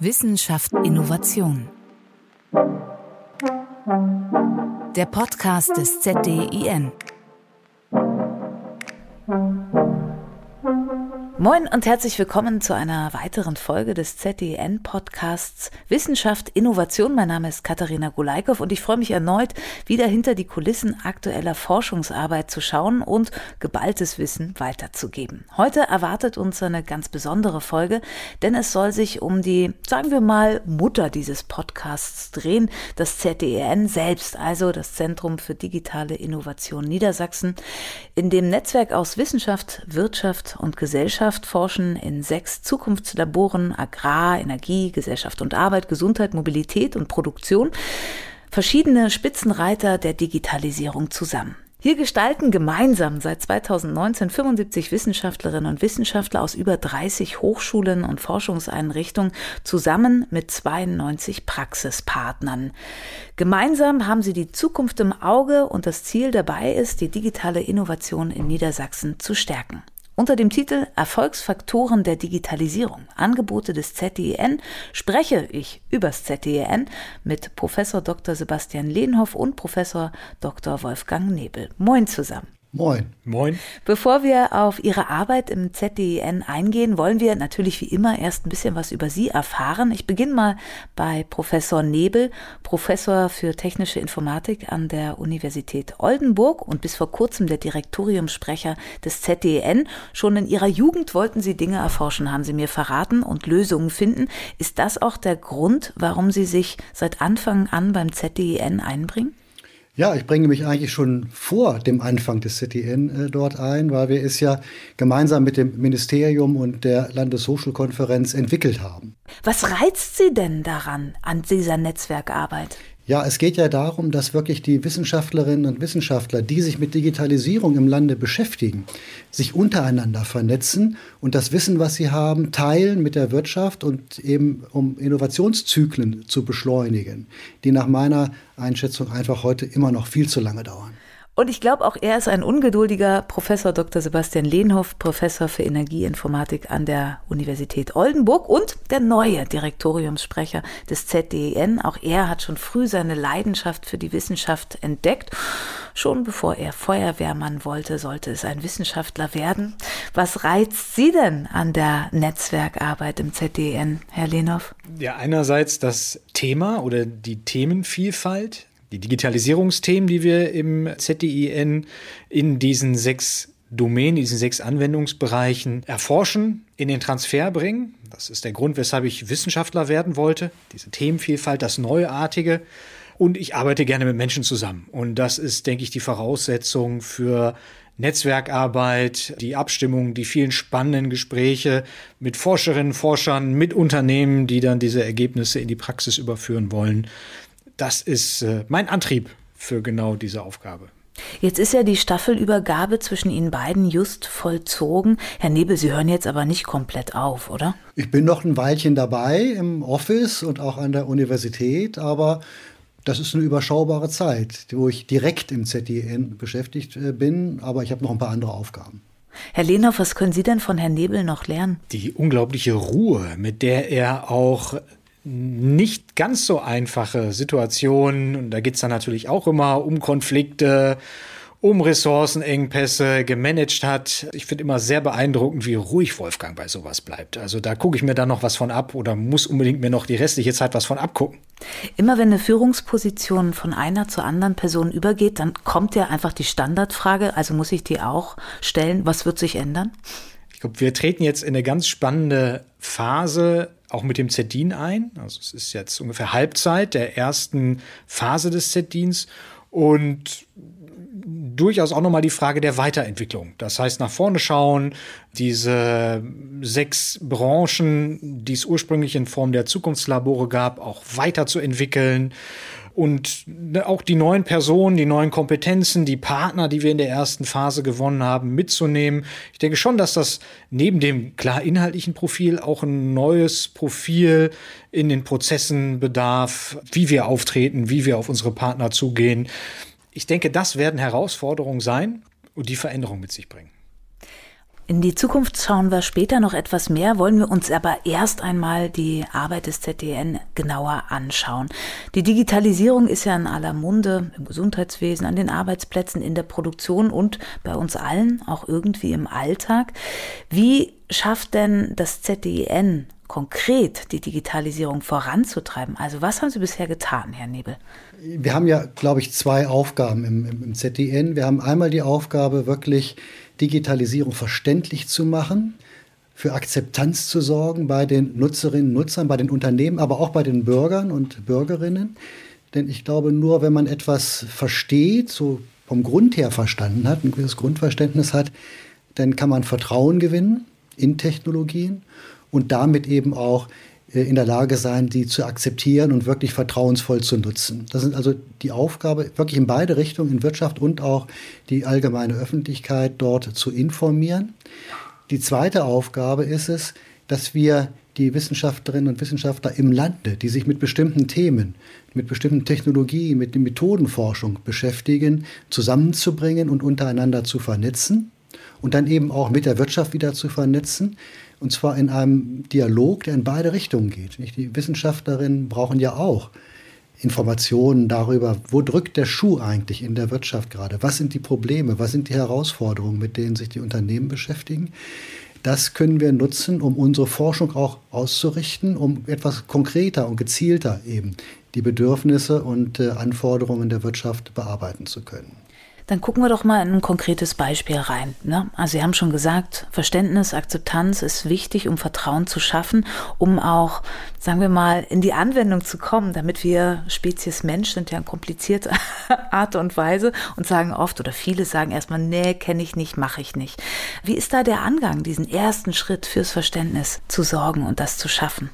Wissenschaft Innovation. Der Podcast des ZDIN. Moin und herzlich willkommen zu einer weiteren Folge des ZDN Podcasts Wissenschaft Innovation. Mein Name ist Katharina Gulaikow und ich freue mich erneut, wieder hinter die Kulissen aktueller Forschungsarbeit zu schauen und geballtes Wissen weiterzugeben. Heute erwartet uns eine ganz besondere Folge, denn es soll sich um die, sagen wir mal, Mutter dieses Podcasts drehen, das ZDN selbst, also das Zentrum für digitale Innovation Niedersachsen, in dem Netzwerk aus Wissenschaft, Wirtschaft und Gesellschaft Wirtschaft forschen in sechs Zukunftslaboren Agrar, Energie, Gesellschaft und Arbeit, Gesundheit, Mobilität und Produktion verschiedene Spitzenreiter der Digitalisierung zusammen. Hier gestalten gemeinsam seit 2019 75 Wissenschaftlerinnen und Wissenschaftler aus über 30 Hochschulen und Forschungseinrichtungen zusammen mit 92 Praxispartnern. Gemeinsam haben sie die Zukunft im Auge und das Ziel dabei ist, die digitale Innovation in Niedersachsen zu stärken. Unter dem Titel Erfolgsfaktoren der Digitalisierung, Angebote des ZDN, spreche ich übers ZDN mit Professor Dr. Sebastian Lehnhoff und Professor Dr. Wolfgang Nebel. Moin zusammen. Moin. Moin. Bevor wir auf Ihre Arbeit im ZDN eingehen, wollen wir natürlich wie immer erst ein bisschen was über Sie erfahren. Ich beginne mal bei Professor Nebel, Professor für technische Informatik an der Universität Oldenburg und bis vor kurzem der Direktoriumssprecher des ZDN. Schon in Ihrer Jugend wollten Sie Dinge erforschen, haben Sie mir verraten, und Lösungen finden. Ist das auch der Grund, warum Sie sich seit Anfang an beim ZDN einbringen? Ja, ich bringe mich eigentlich schon vor dem Anfang des CTN äh, dort ein, weil wir es ja gemeinsam mit dem Ministerium und der Landeshochschulkonferenz entwickelt haben. Was reizt Sie denn daran, an dieser Netzwerkarbeit? Ja, es geht ja darum, dass wirklich die Wissenschaftlerinnen und Wissenschaftler, die sich mit Digitalisierung im Lande beschäftigen, sich untereinander vernetzen und das Wissen, was sie haben, teilen mit der Wirtschaft und eben um Innovationszyklen zu beschleunigen, die nach meiner Einschätzung einfach heute immer noch viel zu lange dauern. Und ich glaube, auch er ist ein ungeduldiger Professor Dr. Sebastian Lehnhoff, Professor für Energieinformatik an der Universität Oldenburg und der neue Direktoriumssprecher des ZDN. Auch er hat schon früh seine Leidenschaft für die Wissenschaft entdeckt. Schon bevor er Feuerwehrmann wollte, sollte es ein Wissenschaftler werden. Was reizt Sie denn an der Netzwerkarbeit im ZDN, Herr Lehnhoff? Ja, einerseits das Thema oder die Themenvielfalt, die Digitalisierungsthemen, die wir im ZDIN in diesen sechs Domänen, in diesen sechs Anwendungsbereichen erforschen, in den Transfer bringen. Das ist der Grund, weshalb ich Wissenschaftler werden wollte. Diese Themenvielfalt, das Neuartige. Und ich arbeite gerne mit Menschen zusammen. Und das ist, denke ich, die Voraussetzung für Netzwerkarbeit, die Abstimmung, die vielen spannenden Gespräche mit Forscherinnen, Forschern, mit Unternehmen, die dann diese Ergebnisse in die Praxis überführen wollen das ist äh, mein Antrieb für genau diese Aufgabe. Jetzt ist ja die Staffelübergabe zwischen Ihnen beiden just vollzogen. Herr Nebel, Sie hören jetzt aber nicht komplett auf, oder? Ich bin noch ein Weilchen dabei im Office und auch an der Universität, aber das ist eine überschaubare Zeit, wo ich direkt im ZDN beschäftigt äh, bin, aber ich habe noch ein paar andere Aufgaben. Herr Lehnhoff, was können Sie denn von Herrn Nebel noch lernen? Die unglaubliche Ruhe, mit der er auch nicht ganz so einfache Situationen, und da geht es dann natürlich auch immer um Konflikte, um Ressourcenengpässe gemanagt hat. Ich finde immer sehr beeindruckend, wie ruhig Wolfgang bei sowas bleibt. Also da gucke ich mir dann noch was von ab oder muss unbedingt mir noch die restliche Zeit was von abgucken. Immer wenn eine Führungsposition von einer zur anderen Person übergeht, dann kommt ja einfach die Standardfrage, also muss ich die auch stellen, was wird sich ändern? Ich glaube, wir treten jetzt in eine ganz spannende Phase auch mit dem Z-Din ein. Also es ist jetzt ungefähr Halbzeit der ersten Phase des Z-Dins und durchaus auch nochmal die Frage der Weiterentwicklung. Das heißt, nach vorne schauen, diese sechs Branchen, die es ursprünglich in Form der Zukunftslabore gab, auch weiterzuentwickeln und ne, auch die neuen Personen, die neuen Kompetenzen, die Partner, die wir in der ersten Phase gewonnen haben, mitzunehmen. Ich denke schon, dass das neben dem klar inhaltlichen Profil auch ein neues Profil in den Prozessen bedarf, wie wir auftreten, wie wir auf unsere Partner zugehen. Ich denke, das werden Herausforderungen sein und die Veränderung mit sich bringen. In die Zukunft schauen wir später noch etwas mehr, wollen wir uns aber erst einmal die Arbeit des ZDN genauer anschauen. Die Digitalisierung ist ja in aller Munde im Gesundheitswesen, an den Arbeitsplätzen, in der Produktion und bei uns allen auch irgendwie im Alltag. Wie schafft denn das ZDN konkret die Digitalisierung voranzutreiben? Also was haben Sie bisher getan, Herr Nebel? Wir haben ja, glaube ich, zwei Aufgaben im, im, im ZDN. Wir haben einmal die Aufgabe, wirklich Digitalisierung verständlich zu machen, für Akzeptanz zu sorgen bei den Nutzerinnen und Nutzern, bei den Unternehmen, aber auch bei den Bürgern und Bürgerinnen. Denn ich glaube, nur wenn man etwas versteht, so vom Grund her verstanden hat, ein gewisses Grundverständnis hat, dann kann man Vertrauen gewinnen in Technologien und damit eben auch in der Lage sein, die zu akzeptieren und wirklich vertrauensvoll zu nutzen. Das sind also die Aufgabe, wirklich in beide Richtungen, in Wirtschaft und auch die allgemeine Öffentlichkeit dort zu informieren. Die zweite Aufgabe ist es, dass wir die Wissenschaftlerinnen und Wissenschaftler im Lande, die sich mit bestimmten Themen, mit bestimmten Technologien, mit der Methodenforschung beschäftigen, zusammenzubringen und untereinander zu vernetzen und dann eben auch mit der Wirtschaft wieder zu vernetzen. Und zwar in einem Dialog, der in beide Richtungen geht. Nicht? Die Wissenschaftlerinnen brauchen ja auch Informationen darüber, wo drückt der Schuh eigentlich in der Wirtschaft gerade? Was sind die Probleme? Was sind die Herausforderungen, mit denen sich die Unternehmen beschäftigen? Das können wir nutzen, um unsere Forschung auch auszurichten, um etwas konkreter und gezielter eben die Bedürfnisse und äh, Anforderungen der Wirtschaft bearbeiten zu können. Dann gucken wir doch mal in ein konkretes Beispiel rein. Ne? Also Sie haben schon gesagt, Verständnis, Akzeptanz ist wichtig, um Vertrauen zu schaffen, um auch, sagen wir mal, in die Anwendung zu kommen, damit wir Spezies Mensch sind ja eine komplizierte Art und Weise und sagen oft oder viele sagen erstmal, nee, kenne ich nicht, mache ich nicht. Wie ist da der Angang, diesen ersten Schritt fürs Verständnis zu sorgen und das zu schaffen?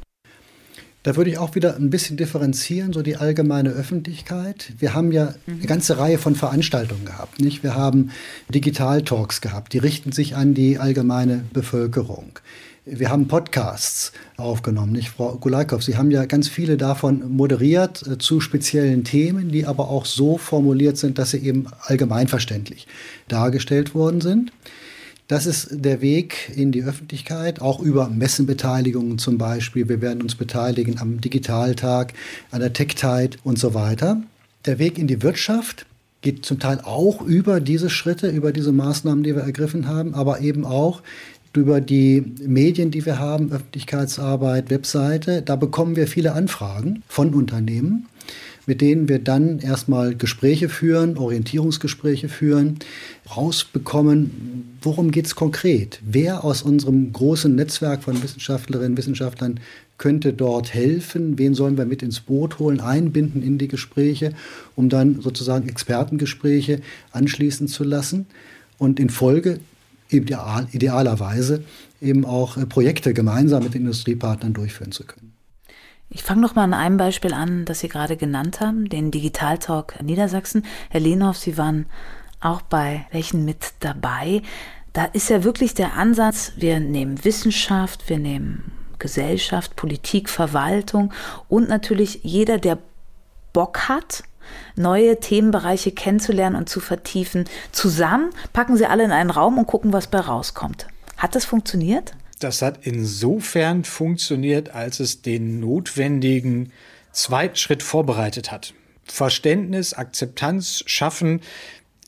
Da würde ich auch wieder ein bisschen differenzieren, so die allgemeine Öffentlichkeit. Wir haben ja eine ganze Reihe von Veranstaltungen gehabt. Nicht? Wir haben Digital-Talks gehabt, die richten sich an die allgemeine Bevölkerung. Wir haben Podcasts aufgenommen, nicht, Frau Gulaikow? Sie haben ja ganz viele davon moderiert äh, zu speziellen Themen, die aber auch so formuliert sind, dass sie eben allgemeinverständlich dargestellt worden sind. Das ist der Weg in die Öffentlichkeit, auch über Messenbeteiligungen zum Beispiel. Wir werden uns beteiligen am Digitaltag, an der Tech-Tide und so weiter. Der Weg in die Wirtschaft geht zum Teil auch über diese Schritte, über diese Maßnahmen, die wir ergriffen haben, aber eben auch über die Medien, die wir haben, Öffentlichkeitsarbeit, Webseite. Da bekommen wir viele Anfragen von Unternehmen mit denen wir dann erstmal Gespräche führen, Orientierungsgespräche führen, rausbekommen, worum geht es konkret? Wer aus unserem großen Netzwerk von Wissenschaftlerinnen und Wissenschaftlern könnte dort helfen? Wen sollen wir mit ins Boot holen, einbinden in die Gespräche, um dann sozusagen Expertengespräche anschließen zu lassen? Und in Folge ideal, idealerweise eben auch äh, Projekte gemeinsam mit den Industriepartnern durchführen zu können. Ich fange noch mal an einem Beispiel an, das Sie gerade genannt haben, den Digitaltalk Niedersachsen. Herr Lehnhoff, Sie waren auch bei welchen mit dabei. Da ist ja wirklich der Ansatz, wir nehmen Wissenschaft, wir nehmen Gesellschaft, Politik, Verwaltung und natürlich jeder, der Bock hat, neue Themenbereiche kennenzulernen und zu vertiefen, zusammen, packen sie alle in einen Raum und gucken, was bei rauskommt. Hat das funktioniert? Das hat insofern funktioniert, als es den notwendigen zweiten Schritt vorbereitet hat. Verständnis, Akzeptanz schaffen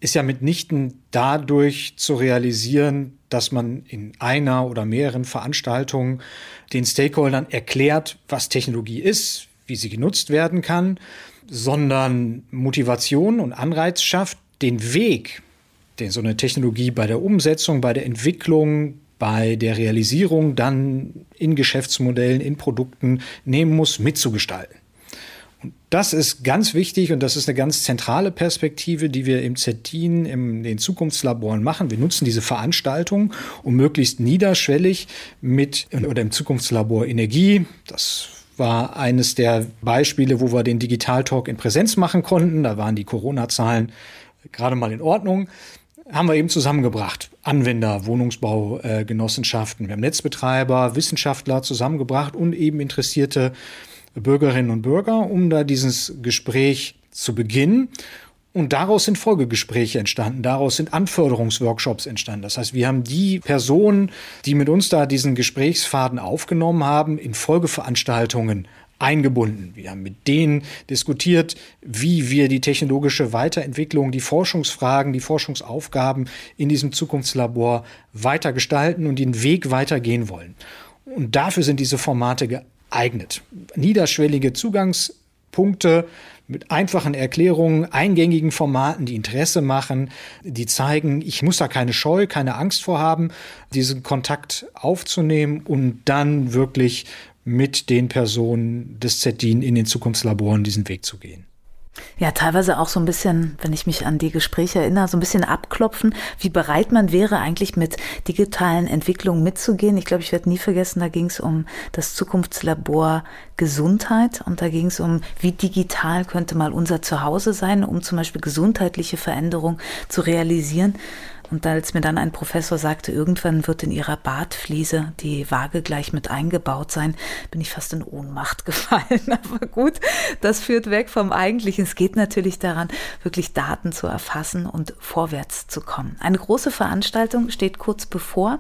ist ja mitnichten dadurch zu realisieren, dass man in einer oder mehreren Veranstaltungen den Stakeholdern erklärt, was Technologie ist, wie sie genutzt werden kann, sondern Motivation und Anreiz schafft, den Weg, den so eine Technologie bei der Umsetzung, bei der Entwicklung, bei der Realisierung dann in Geschäftsmodellen, in Produkten nehmen muss, mitzugestalten. Und das ist ganz wichtig und das ist eine ganz zentrale Perspektive, die wir im ZETIN, in den Zukunftslaboren machen. Wir nutzen diese Veranstaltung, um möglichst niederschwellig mit, oder im Zukunftslabor Energie, das war eines der Beispiele, wo wir den Digitaltalk in Präsenz machen konnten. Da waren die Corona-Zahlen gerade mal in Ordnung haben wir eben zusammengebracht. Anwender, Wohnungsbaugenossenschaften, wir haben Netzbetreiber, Wissenschaftler zusammengebracht und eben interessierte Bürgerinnen und Bürger, um da dieses Gespräch zu beginnen Und daraus sind Folgegespräche entstanden, daraus sind Anförderungsworkshops entstanden. Das heißt, wir haben die Personen, die mit uns da diesen Gesprächsfaden aufgenommen haben, in Folgeveranstaltungen eingebunden. Wir haben mit denen diskutiert, wie wir die technologische Weiterentwicklung, die Forschungsfragen, die Forschungsaufgaben in diesem Zukunftslabor weiter gestalten und den Weg weitergehen wollen. Und dafür sind diese Formate geeignet. Niederschwellige Zugangspunkte mit einfachen Erklärungen, eingängigen Formaten, die Interesse machen, die zeigen, ich muss da keine Scheu, keine Angst vorhaben, diesen Kontakt aufzunehmen und dann wirklich mit den Personen des ZDIN in den Zukunftslaboren diesen Weg zu gehen. Ja, teilweise auch so ein bisschen, wenn ich mich an die Gespräche erinnere, so ein bisschen abklopfen, wie bereit man wäre, eigentlich mit digitalen Entwicklungen mitzugehen. Ich glaube, ich werde nie vergessen, da ging es um das Zukunftslabor Gesundheit und da ging es um, wie digital könnte mal unser Zuhause sein, um zum Beispiel gesundheitliche Veränderungen zu realisieren. Und als mir dann ein Professor sagte, irgendwann wird in ihrer Badfliese die Waage gleich mit eingebaut sein, bin ich fast in Ohnmacht gefallen. Aber gut, das führt weg vom Eigentlichen. Es geht natürlich daran, wirklich Daten zu erfassen und vorwärts zu kommen. Eine große Veranstaltung steht kurz bevor.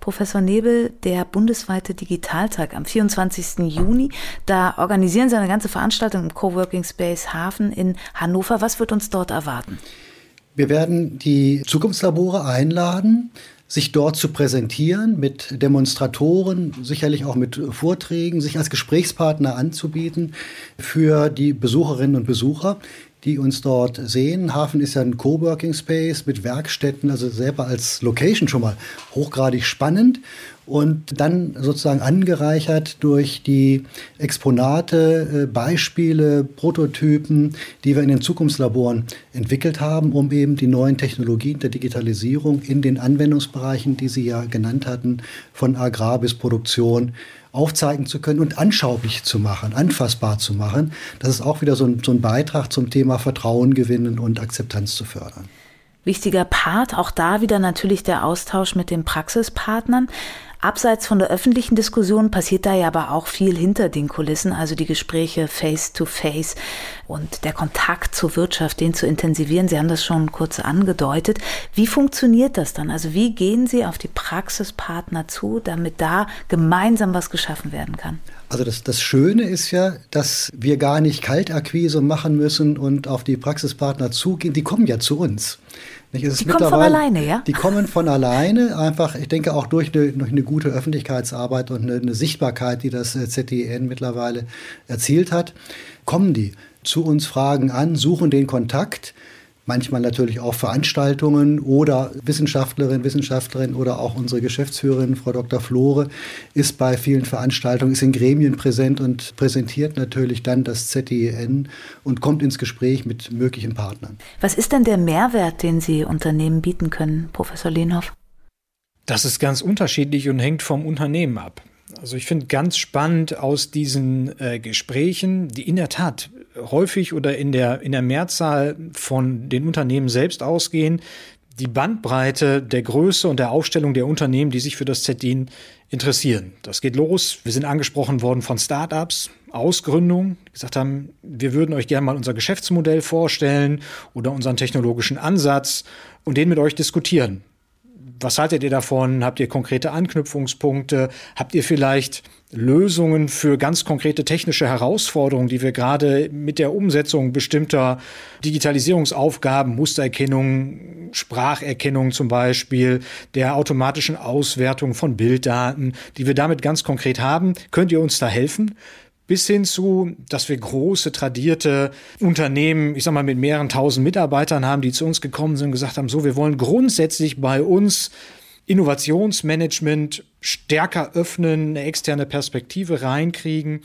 Professor Nebel, der bundesweite Digitaltag am 24. Juni. Da organisieren Sie eine ganze Veranstaltung im Coworking Space Hafen in Hannover. Was wird uns dort erwarten? Wir werden die Zukunftslabore einladen, sich dort zu präsentieren, mit Demonstratoren, sicherlich auch mit Vorträgen, sich als Gesprächspartner anzubieten für die Besucherinnen und Besucher, die uns dort sehen. Hafen ist ja ein Coworking Space mit Werkstätten, also selber als Location schon mal hochgradig spannend und dann sozusagen angereichert durch die Exponate, äh, Beispiele, Prototypen, die wir in den Zukunftslaboren entwickelt haben, um eben die neuen Technologien der Digitalisierung in den Anwendungsbereichen, die Sie ja genannt hatten, von Agrar bis Produktion, aufzeigen zu können und anschaulich zu machen, anfassbar zu machen. Das ist auch wieder so ein, so ein Beitrag zum Thema Vertrauen gewinnen und Akzeptanz zu fördern. Wichtiger Part, auch da wieder natürlich der Austausch mit den Praxispartnern. Abseits von der öffentlichen Diskussion passiert da ja aber auch viel hinter den Kulissen, also die Gespräche face to face und der Kontakt zur Wirtschaft, den zu intensivieren. Sie haben das schon kurz angedeutet. Wie funktioniert das dann? Also wie gehen Sie auf die Praxispartner zu, damit da gemeinsam was geschaffen werden kann? Also das, das Schöne ist ja, dass wir gar nicht Kaltakquise machen müssen und auf die Praxispartner zugehen. Die kommen ja zu uns. Die kommen von alleine, ja? Die kommen von alleine, einfach, ich denke auch durch eine, durch eine gute Öffentlichkeitsarbeit und eine, eine Sichtbarkeit, die das äh, ZDN mittlerweile erzielt hat, kommen die zu uns, fragen an, suchen den Kontakt manchmal natürlich auch Veranstaltungen oder Wissenschaftlerinnen, Wissenschaftlerin oder auch unsere Geschäftsführerin, Frau Dr. Flore, ist bei vielen Veranstaltungen, ist in Gremien präsent und präsentiert natürlich dann das ZDN und kommt ins Gespräch mit möglichen Partnern. Was ist denn der Mehrwert, den Sie Unternehmen bieten können, Professor Lehnhoff? Das ist ganz unterschiedlich und hängt vom Unternehmen ab. Also ich finde ganz spannend aus diesen äh, Gesprächen, die in der Tat häufig oder in der, in der Mehrzahl von den Unternehmen selbst ausgehen, die Bandbreite der Größe und der Aufstellung der Unternehmen, die sich für das ZDIN interessieren. Das geht los. Wir sind angesprochen worden von Startups, Ausgründungen, die gesagt haben, wir würden euch gerne mal unser Geschäftsmodell vorstellen oder unseren technologischen Ansatz und den mit euch diskutieren was haltet ihr davon? Habt ihr konkrete Anknüpfungspunkte? Habt ihr vielleicht Lösungen für ganz konkrete technische Herausforderungen, die wir gerade mit der Umsetzung bestimmter Digitalisierungsaufgaben, Mustererkennung, Spracherkennung zum Beispiel, der automatischen Auswertung von Bilddaten, die wir damit ganz konkret haben, könnt ihr uns da helfen? Bis hin zu, dass wir große, tradierte Unternehmen, ich sag mal, mit mehreren tausend Mitarbeitern haben, die zu uns gekommen sind und gesagt haben, so, wir wollen grundsätzlich bei uns Innovationsmanagement stärker öffnen, eine externe Perspektive reinkriegen.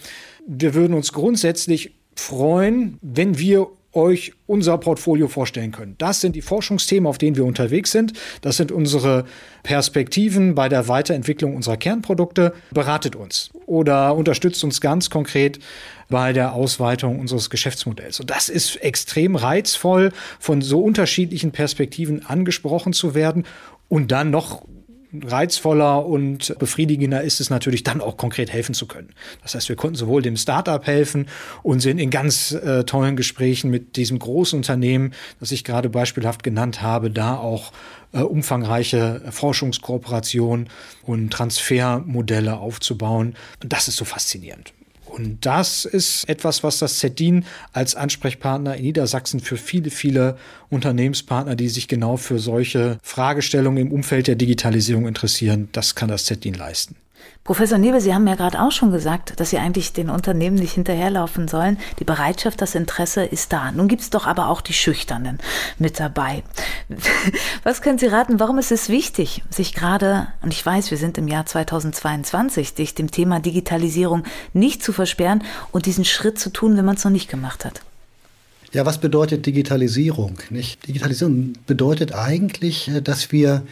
Wir würden uns grundsätzlich freuen, wenn wir euch unser Portfolio vorstellen können. Das sind die Forschungsthemen, auf denen wir unterwegs sind. Das sind unsere Perspektiven bei der Weiterentwicklung unserer Kernprodukte. Beratet uns oder unterstützt uns ganz konkret bei der Ausweitung unseres Geschäftsmodells. Und das ist extrem reizvoll, von so unterschiedlichen Perspektiven angesprochen zu werden und dann noch reizvoller und befriedigender ist es natürlich dann auch konkret helfen zu können. Das heißt, wir konnten sowohl dem Startup helfen und sind in ganz äh, tollen Gesprächen mit diesem großen Unternehmen, das ich gerade beispielhaft genannt habe, da auch äh, umfangreiche Forschungskooperation und Transfermodelle aufzubauen. Und das ist so faszinierend. Und das ist etwas, was das ZDIN als Ansprechpartner in Niedersachsen für viele, viele Unternehmenspartner, die sich genau für solche Fragestellungen im Umfeld der Digitalisierung interessieren, das kann das ZDIN leisten. Professor Nebel, Sie haben ja gerade auch schon gesagt, dass Sie eigentlich den Unternehmen nicht hinterherlaufen sollen. Die Bereitschaft, das Interesse ist da. Nun gibt es doch aber auch die Schüchternen mit dabei. Was können Sie raten, warum ist es wichtig, sich gerade, und ich weiß, wir sind im Jahr 2022, sich dem Thema Digitalisierung nicht zu versperren und diesen Schritt zu tun, wenn man es noch nicht gemacht hat? Ja, was bedeutet Digitalisierung? Nicht? Digitalisierung bedeutet eigentlich, äh, dass wir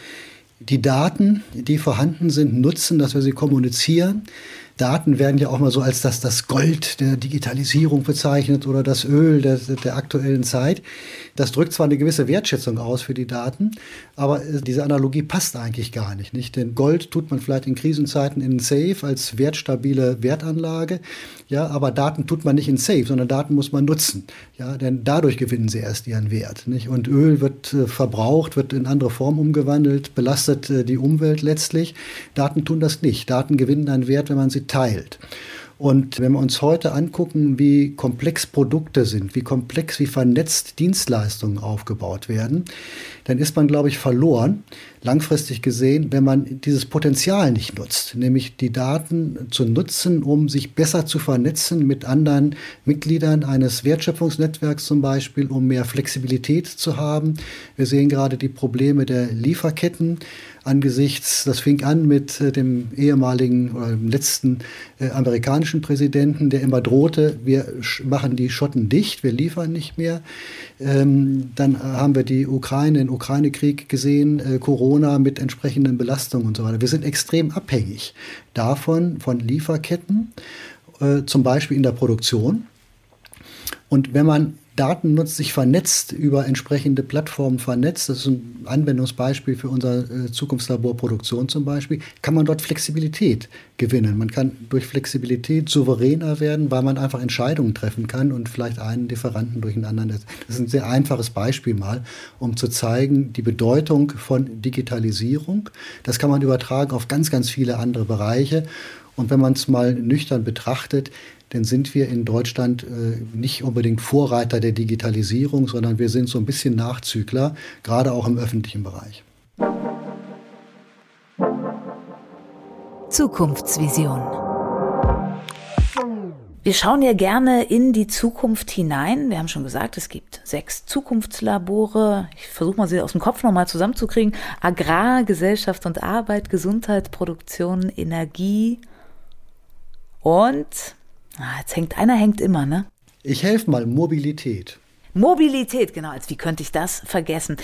die Daten, die vorhanden sind, nutzen, dass wir sie kommunizieren. Daten werden ja auch mal so als das, das Gold der Digitalisierung bezeichnet oder das Öl der, der aktuellen Zeit. Das drückt zwar eine gewisse Wertschätzung aus für die Daten, aber diese Analogie passt eigentlich gar nicht, nicht. Denn Gold tut man vielleicht in Krisenzeiten in Safe als wertstabile Wertanlage. Ja, aber Daten tut man nicht in Safe, sondern Daten muss man nutzen. Ja, denn dadurch gewinnen sie erst ihren Wert. Nicht? Und Öl wird äh, verbraucht, wird in andere Form umgewandelt, belastet äh, die Umwelt letztlich. Daten tun das nicht. Daten gewinnen einen Wert, wenn man sie teilt. Und wenn wir uns heute angucken, wie komplex Produkte sind, wie komplex, wie vernetzt Dienstleistungen aufgebaut werden, dann ist man, glaube ich, verloren, langfristig gesehen, wenn man dieses Potenzial nicht nutzt, nämlich die Daten zu nutzen, um sich besser zu vernetzen mit anderen Mitgliedern eines Wertschöpfungsnetzwerks zum Beispiel, um mehr Flexibilität zu haben. Wir sehen gerade die Probleme der Lieferketten angesichts, das fing an mit äh, dem ehemaligen oder dem letzten äh, amerikanischen Präsidenten, der immer drohte, wir machen die Schotten dicht, wir liefern nicht mehr. Ähm, dann haben wir die Ukraine, den Ukraine-Krieg gesehen, äh, Corona mit entsprechenden Belastungen und so weiter. Wir sind extrem abhängig davon, von Lieferketten, äh, zum Beispiel in der Produktion. Und wenn man Daten nutzt, sich vernetzt, über entsprechende Plattformen vernetzt, das ist ein Anwendungsbeispiel für unser äh, Zukunftslabor Produktion zum Beispiel, kann man dort Flexibilität gewinnen. Man kann durch Flexibilität souveräner werden, weil man einfach Entscheidungen treffen kann und vielleicht einen Lieferanten durch einen anderen. Das ist ein sehr einfaches Beispiel mal, um zu zeigen, die Bedeutung von Digitalisierung. Das kann man übertragen auf ganz, ganz viele andere Bereiche. Und wenn man es mal nüchtern betrachtet, dann sind wir in Deutschland äh, nicht unbedingt Vorreiter der Digitalisierung, sondern wir sind so ein bisschen Nachzügler, gerade auch im öffentlichen Bereich. Zukunftsvision. Wir schauen ja gerne in die Zukunft hinein. Wir haben schon gesagt, es gibt sechs Zukunftslabore. Ich versuche mal sie aus dem Kopf nochmal zusammenzukriegen. Agrar, Gesellschaft und Arbeit, Gesundheit, Produktion, Energie und Ah, jetzt hängt einer, hängt immer, ne? Ich helfe mal, Mobilität. Mobilität, genau, als wie könnte ich das vergessen?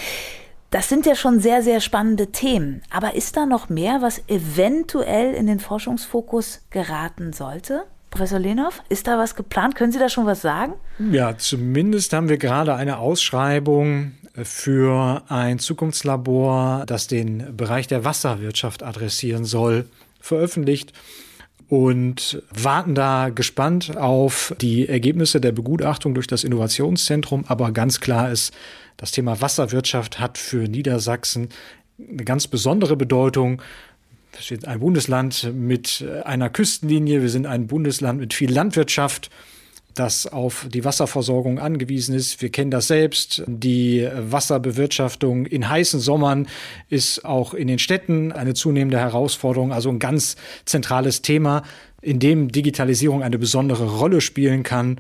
Das sind ja schon sehr, sehr spannende Themen. Aber ist da noch mehr, was eventuell in den Forschungsfokus geraten sollte? Professor Lehnhoff, ist da was geplant? Können Sie da schon was sagen? Ja, zumindest haben wir gerade eine Ausschreibung für ein Zukunftslabor, das den Bereich der Wasserwirtschaft adressieren soll, veröffentlicht und warten da gespannt auf die Ergebnisse der Begutachtung durch das Innovationszentrum. Aber ganz klar ist, das Thema Wasserwirtschaft hat für Niedersachsen eine ganz besondere Bedeutung. Wir sind ein Bundesland mit einer Küstenlinie, wir sind ein Bundesland mit viel Landwirtschaft das auf die Wasserversorgung angewiesen ist. Wir kennen das selbst. Die Wasserbewirtschaftung in heißen Sommern ist auch in den Städten eine zunehmende Herausforderung, also ein ganz zentrales Thema, in dem Digitalisierung eine besondere Rolle spielen kann.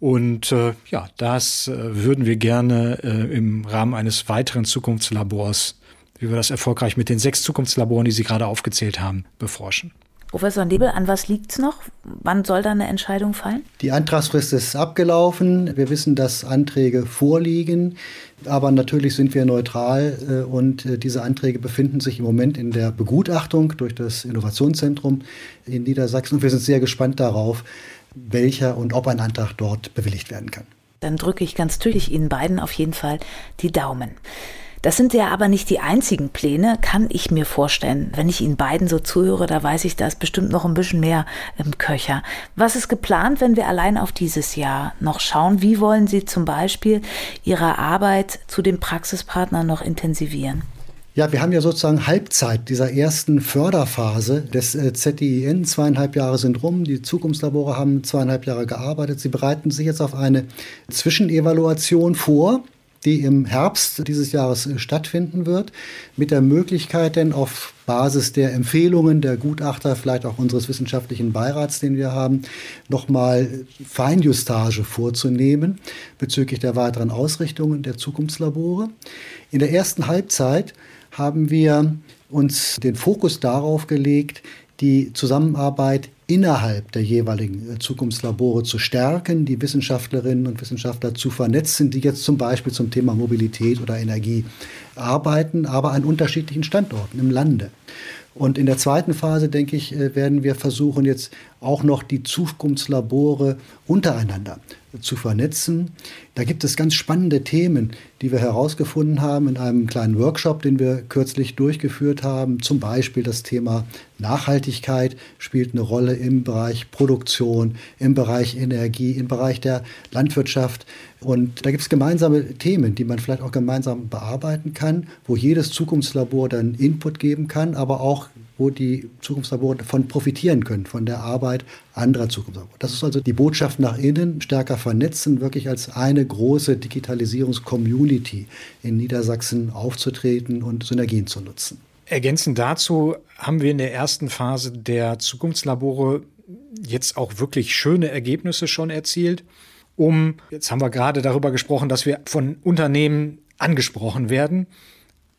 Und äh, ja, das äh, würden wir gerne äh, im Rahmen eines weiteren Zukunftslabors, wie wir das erfolgreich mit den sechs Zukunftslaboren, die Sie gerade aufgezählt haben, beforschen. Professor Nebel, an was liegt es noch? Wann soll da eine Entscheidung fallen? Die Antragsfrist ist abgelaufen. Wir wissen, dass Anträge vorliegen. Aber natürlich sind wir neutral äh, und äh, diese Anträge befinden sich im Moment in der Begutachtung durch das Innovationszentrum in Niedersachsen. Und wir sind sehr gespannt darauf, welcher und ob ein Antrag dort bewilligt werden kann. Dann drücke ich ganz tüchtig Ihnen beiden auf jeden Fall die Daumen. Das sind ja aber nicht die einzigen Pläne, kann ich mir vorstellen. Wenn ich Ihnen beiden so zuhöre, da weiß ich, da ist bestimmt noch ein bisschen mehr im Köcher. Was ist geplant, wenn wir allein auf dieses Jahr noch schauen? Wie wollen Sie zum Beispiel Ihre Arbeit zu den Praxispartnern noch intensivieren? Ja, wir haben ja sozusagen Halbzeit dieser ersten Förderphase des äh, ZDIN. Zweieinhalb Jahre sind rum. Die Zukunftslabore haben zweieinhalb Jahre gearbeitet. Sie bereiten sich jetzt auf eine Zwischenevaluation vor die im Herbst dieses Jahres äh, stattfinden wird, mit der Möglichkeit denn auf Basis der Empfehlungen der Gutachter, vielleicht auch unseres wissenschaftlichen Beirats, den wir haben, nochmal Feinjustage vorzunehmen bezüglich der weiteren Ausrichtungen der Zukunftslabore. In der ersten Halbzeit haben wir uns den Fokus darauf gelegt, die Zusammenarbeit innerhalb der jeweiligen äh, Zukunftslabore zu stärken, die Wissenschaftlerinnen und Wissenschaftler zu vernetzen, die jetzt zum Beispiel zum Thema Mobilität oder Energie arbeiten, aber an unterschiedlichen Standorten im Lande. Und in der zweiten Phase, denke ich, äh, werden wir versuchen, jetzt auch noch die Zukunftslabore untereinander zu vernetzen. Da gibt es ganz spannende Themen, die wir herausgefunden haben in einem kleinen Workshop, den wir kürzlich durchgeführt haben. Zum Beispiel das Thema Nachhaltigkeit spielt eine Rolle im Bereich Produktion, im Bereich Energie, im Bereich der Landwirtschaft. Und da gibt es gemeinsame Themen, die man vielleicht auch gemeinsam bearbeiten kann, wo jedes Zukunftslabor dann Input geben kann, aber auch wo die Zukunftslabore davon profitieren können, von der Arbeit anderer Zukunftslabore. Das ist also die Botschaft nach innen, stärker vernetzen, wirklich als eine große Digitalisierungs-Community in Niedersachsen aufzutreten und Synergien zu nutzen. Ergänzend dazu haben wir in der ersten Phase der Zukunftslabore jetzt auch wirklich schöne Ergebnisse schon erzielt, um, jetzt haben wir gerade darüber gesprochen, dass wir von Unternehmen angesprochen werden,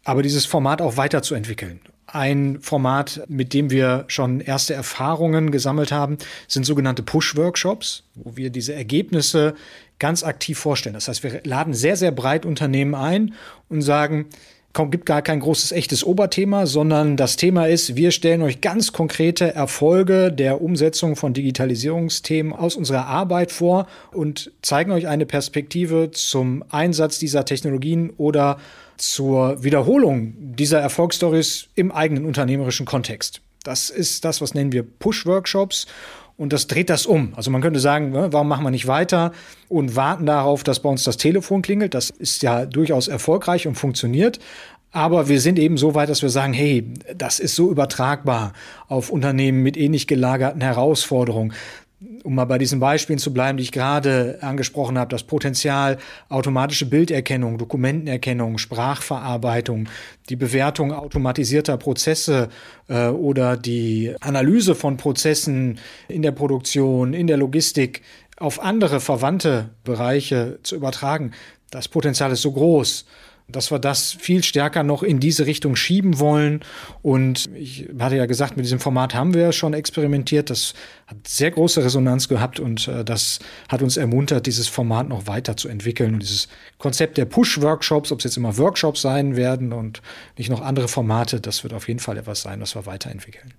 aber dieses Format auch weiterzuentwickeln ein Format, mit dem wir schon erste Erfahrungen gesammelt haben, sind sogenannte Push-Workshops, wo wir diese Ergebnisse ganz aktiv vorstellen. Das heißt, wir laden sehr, sehr breit Unternehmen ein und sagen, komm, gibt gar kein großes echtes Oberthema, sondern das Thema ist, wir stellen euch ganz konkrete Erfolge der Umsetzung von Digitalisierungsthemen aus unserer Arbeit vor und zeigen euch eine Perspektive zum Einsatz dieser Technologien oder zur Wiederholung dieser Erfolgsstories im eigenen unternehmerischen Kontext. Das ist das, was nennen wir Push-Workshops. Und das dreht das um. Also man könnte sagen, ne, warum machen wir nicht weiter und warten darauf, dass bei uns das Telefon klingelt. Das ist ja durchaus erfolgreich und funktioniert. Aber wir sind eben so weit, dass wir sagen, hey, das ist so übertragbar auf Unternehmen mit ähnlich gelagerten Herausforderungen um mal bei diesen Beispielen zu bleiben, die ich gerade angesprochen habe, das Potenzial automatische Bilderkennung, Dokumentenerkennung, Sprachverarbeitung, die Bewertung automatisierter Prozesse äh, oder die Analyse von Prozessen in der Produktion, in der Logistik auf andere verwandte Bereiche zu übertragen, das Potenzial ist so groß dass wir das viel stärker noch in diese Richtung schieben wollen. Und ich hatte ja gesagt, mit diesem Format haben wir schon experimentiert. Das hat sehr große Resonanz gehabt und äh, das hat uns ermuntert, dieses Format noch weiter zu entwickeln. Und dieses Konzept der Push-Workshops, ob es jetzt immer Workshops sein werden und nicht noch andere Formate, das wird auf jeden Fall etwas sein, was wir weiterentwickeln.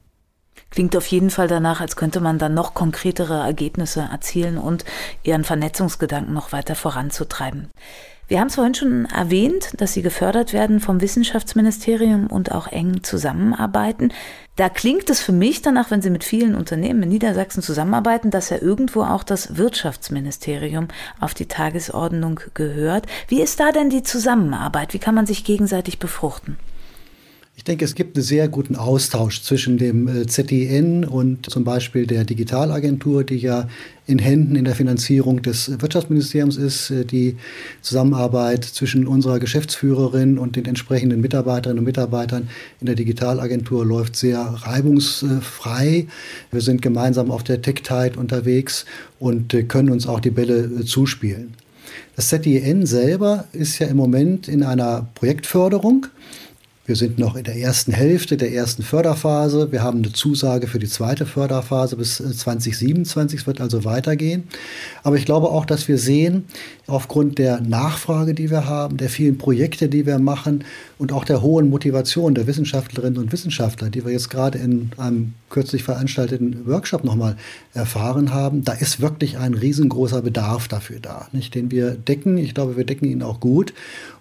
Klingt auf jeden Fall danach, als könnte man dann noch konkretere Ergebnisse erzielen und ihren Vernetzungsgedanken noch weiter voranzutreiben. Wir haben es vorhin schon erwähnt, dass Sie gefördert werden vom Wissenschaftsministerium und auch eng zusammenarbeiten. Da klingt es für mich danach, wenn Sie mit vielen Unternehmen in Niedersachsen zusammenarbeiten, dass ja irgendwo auch das Wirtschaftsministerium auf die Tagesordnung gehört. Wie ist da denn die Zusammenarbeit? Wie kann man sich gegenseitig befruchten? Ich denke, es gibt einen sehr guten Austausch zwischen dem äh, ZDN und zum Beispiel der Digitalagentur, die ja in Händen in der Finanzierung des Wirtschaftsministeriums ist. Äh, die Zusammenarbeit zwischen unserer Geschäftsführerin und den entsprechenden Mitarbeiterinnen und Mitarbeitern in der Digitalagentur läuft sehr reibungsfrei. Wir sind gemeinsam auf der Tech-Tide unterwegs und äh, können uns auch die Bälle zuspielen. Das ZDN selber ist ja im Moment in einer Projektförderung. Wir sind noch in der ersten Hälfte der ersten Förderphase. Wir haben eine Zusage für die zweite Förderphase bis 2027. Äh, es wird also weitergehen. Aber ich glaube auch, dass wir sehen, aufgrund der Nachfrage, die wir haben, der vielen Projekte, die wir machen und auch der hohen Motivation der Wissenschaftlerinnen und Wissenschaftler, die wir jetzt gerade in einem kürzlich veranstalteten Workshop nochmal erfahren haben, da ist wirklich ein riesengroßer Bedarf dafür da, nicht, den wir decken. Ich glaube, wir decken ihn auch gut.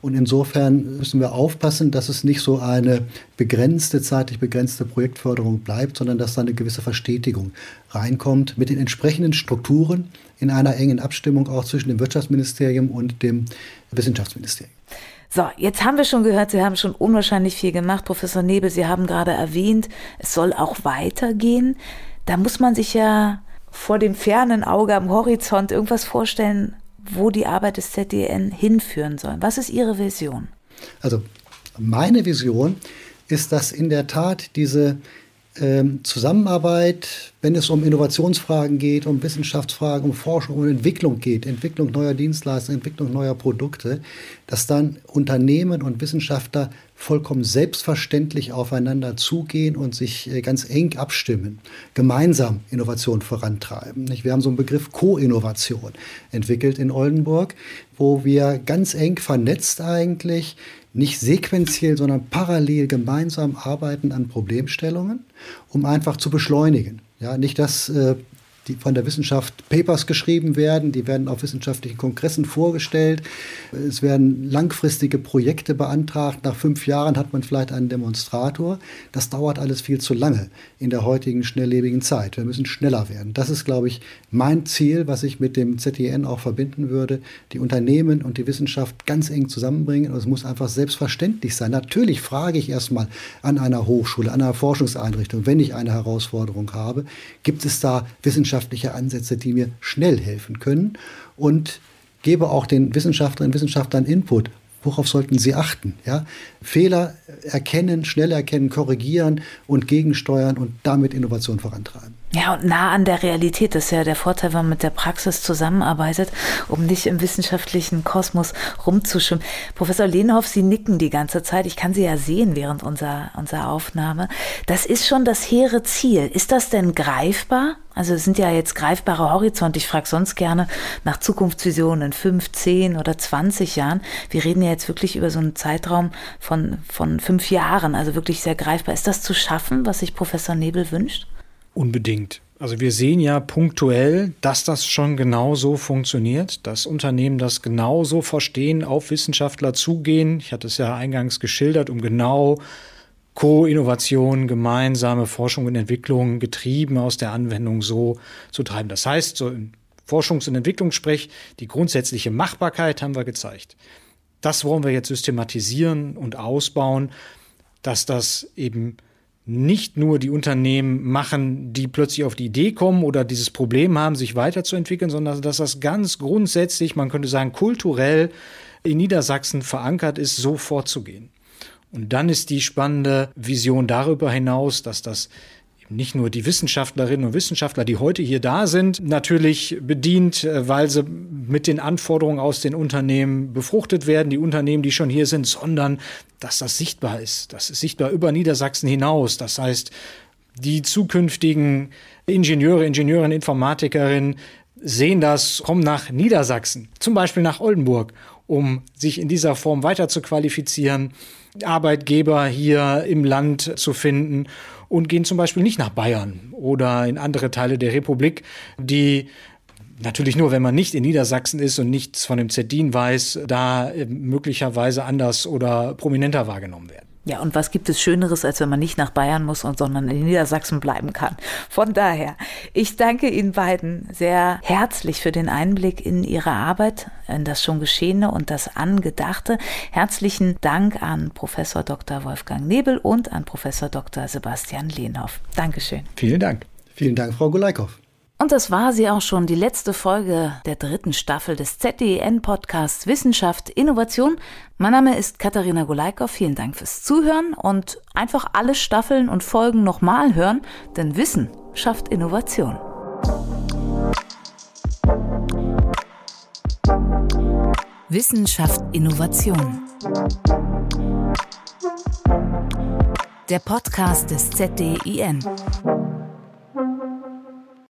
Und insofern müssen wir aufpassen, dass es nicht so eine begrenzte, zeitlich begrenzte Projektförderung bleibt, sondern dass da eine gewisse Verstetigung reinkommt mit den entsprechenden Strukturen in einer engen Abstimmung auch zwischen dem Wirtschaftsministerium und dem Wissenschaftsministerium. So, jetzt haben wir schon gehört, Sie haben schon unwahrscheinlich viel gemacht. Professor Nebel, Sie haben gerade erwähnt, es soll auch weitergehen. Da muss man sich ja vor dem fernen Auge am Horizont irgendwas vorstellen, wo die Arbeit des ZDN hinführen soll. Was ist Ihre Vision? Also meine Vision ist, dass in der Tat diese ähm, Zusammenarbeit, wenn es um Innovationsfragen geht, um Wissenschaftsfragen, um Forschung und Entwicklung geht, Entwicklung neuer Dienstleistungen, Entwicklung neuer Produkte, dass dann Unternehmen und Wissenschaftler vollkommen selbstverständlich aufeinander zugehen und sich äh, ganz eng abstimmen, gemeinsam Innovation vorantreiben. Wir haben so einen Begriff Co-Innovation entwickelt in Oldenburg, wo wir ganz eng vernetzt eigentlich nicht sequenziell, sondern parallel gemeinsam arbeiten an Problemstellungen, um einfach zu beschleunigen. Ja, nicht, dass äh, die von der Wissenschaft Papers geschrieben werden, die werden auf wissenschaftlichen Kongressen vorgestellt. Es werden langfristige Projekte beantragt. Nach fünf Jahren hat man vielleicht einen Demonstrator. Das dauert alles viel zu lange in der heutigen schnelllebigen Zeit. Wir müssen schneller werden. Das ist, glaube ich, mein Ziel, was ich mit dem ZDN auch verbinden würde. Die Unternehmen und die Wissenschaft ganz eng zusammenbringen. Und es muss einfach selbstverständlich sein. Natürlich frage ich erstmal an einer Hochschule, an einer Forschungseinrichtung, wenn ich eine Herausforderung habe, gibt es da Wissenschaft wissenschaftliche Ansätze, die mir schnell helfen können und gebe auch den Wissenschaftlerinnen und Wissenschaftlern Input. Worauf sollten sie achten? Ja? Fehler erkennen, schnell erkennen, korrigieren und gegensteuern und damit Innovation vorantreiben. Ja, und nah an der Realität. Das ist ja der Vorteil, wenn man mit der Praxis zusammenarbeitet, um nicht im wissenschaftlichen Kosmos rumzuschwimmen. Professor Lehnhoff, Sie nicken die ganze Zeit. Ich kann Sie ja sehen während unserer, unserer Aufnahme. Das ist schon das hehre Ziel. Ist das denn greifbar? Also es sind ja jetzt greifbare Horizonte. Ich frage sonst gerne nach Zukunftsvisionen in fünf, zehn oder zwanzig Jahren. Wir reden ja jetzt wirklich über so einen Zeitraum von, von fünf Jahren, also wirklich sehr greifbar. Ist das zu schaffen, was sich Professor Nebel wünscht? Unbedingt. Also wir sehen ja punktuell, dass das schon genau so funktioniert, dass Unternehmen das genauso verstehen, auf Wissenschaftler zugehen. Ich hatte es ja eingangs geschildert, um genau Co-Innovation, gemeinsame Forschung und Entwicklung getrieben aus der Anwendung so zu treiben. Das heißt, so im Forschungs- und Entwicklungssprech, die grundsätzliche Machbarkeit haben wir gezeigt. Das wollen wir jetzt systematisieren und ausbauen, dass das eben nicht nur die Unternehmen machen, die plötzlich auf die Idee kommen oder dieses Problem haben, sich weiterzuentwickeln, sondern dass das ganz grundsätzlich, man könnte sagen, kulturell in Niedersachsen verankert ist, so vorzugehen. Und dann ist die spannende Vision darüber hinaus, dass das nicht nur die Wissenschaftlerinnen und Wissenschaftler, die heute hier da sind, natürlich bedient, äh, weil sie mit den Anforderungen aus den Unternehmen befruchtet werden, die Unternehmen, die schon hier sind, sondern dass das sichtbar ist. Das ist sichtbar über Niedersachsen hinaus. Das heißt, die zukünftigen Ingenieure, Ingenieurinnen, Informatikerinnen sehen das, kommen nach Niedersachsen, zum Beispiel nach Oldenburg, um sich in dieser Form weiter zu qualifizieren, Arbeitgeber hier im Land zu finden und gehen zum Beispiel nicht nach Bayern oder in andere Teile der Republik, die natürlich nur, wenn man nicht in Niedersachsen ist und nichts von dem ZDIN weiß, da möglicherweise anders oder prominenter wahrgenommen werden. Ja, und was gibt es Schöneres, als wenn man nicht nach Bayern muss und sondern in Niedersachsen bleiben kann? Von daher, ich danke Ihnen beiden sehr herzlich für den Einblick in Ihre Arbeit, in das schon Geschehene und das Angedachte. Herzlichen Dank an Professor Dr. Wolfgang Nebel und an Professor Dr. Sebastian Lehnhoff. Dankeschön. Vielen Dank. Vielen Dank, Frau Gulaikow. Und das war sie auch schon, die letzte Folge der dritten Staffel des ZDN-Podcasts Wissenschaft, Innovation. Mein Name ist Katharina Golaikow. Vielen Dank fürs Zuhören und einfach alle Staffeln und Folgen nochmal hören, denn Wissen schafft Innovation. Wissenschaft, Innovation. der Podcast des ZDIN.